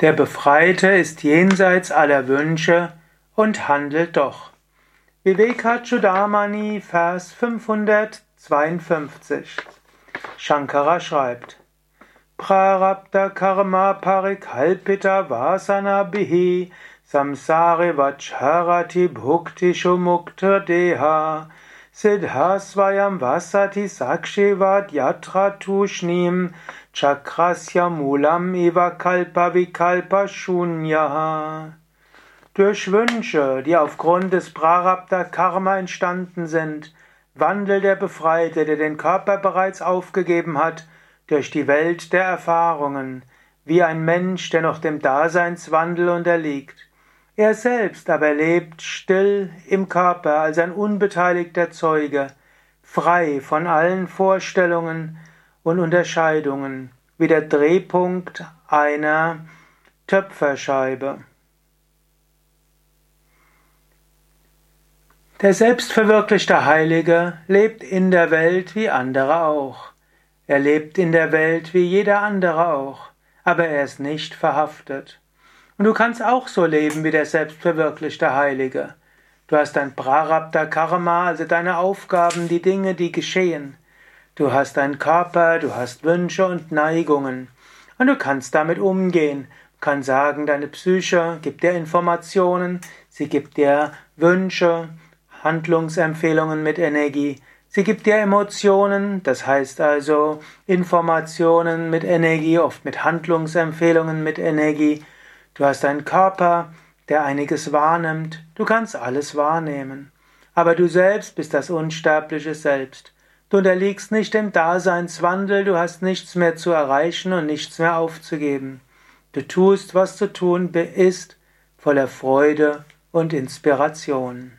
Der Befreite ist jenseits aller Wünsche und handelt doch. Vivekachudamani, Vers 552. Shankara schreibt: Prarabdha karma parikalpita vasana bihi samsare vacharati bhukti shumukta deha siddhasvayam vasati sakshivat yatra tushnim Chakrasya Mulam Eva Kalpa Vikalpa Shunya. Durch Wünsche, die aufgrund des Prarabdha Karma entstanden sind, wandelt der Befreite, der den Körper bereits aufgegeben hat, durch die Welt der Erfahrungen, wie ein Mensch, der noch dem Daseinswandel unterliegt. Er selbst aber lebt still im Körper als ein unbeteiligter Zeuge, frei von allen Vorstellungen, und Unterscheidungen wie der Drehpunkt einer Töpferscheibe. Der selbstverwirklichte Heilige lebt in der Welt wie andere auch. Er lebt in der Welt wie jeder andere auch, aber er ist nicht verhaftet. Und du kannst auch so leben wie der selbstverwirklichte Heilige. Du hast dein Prarabdha Karma, also deine Aufgaben, die Dinge, die geschehen. Du hast einen Körper, du hast Wünsche und Neigungen. Und du kannst damit umgehen. Du kannst sagen, deine Psyche gibt dir Informationen, sie gibt dir Wünsche, Handlungsempfehlungen mit Energie. Sie gibt dir Emotionen, das heißt also Informationen mit Energie, oft mit Handlungsempfehlungen mit Energie. Du hast einen Körper, der einiges wahrnimmt. Du kannst alles wahrnehmen. Aber du selbst bist das unsterbliche Selbst. Du unterliegst nicht dem Daseinswandel, du hast nichts mehr zu erreichen und nichts mehr aufzugeben. Du tust, was zu tun ist, voller Freude und Inspiration.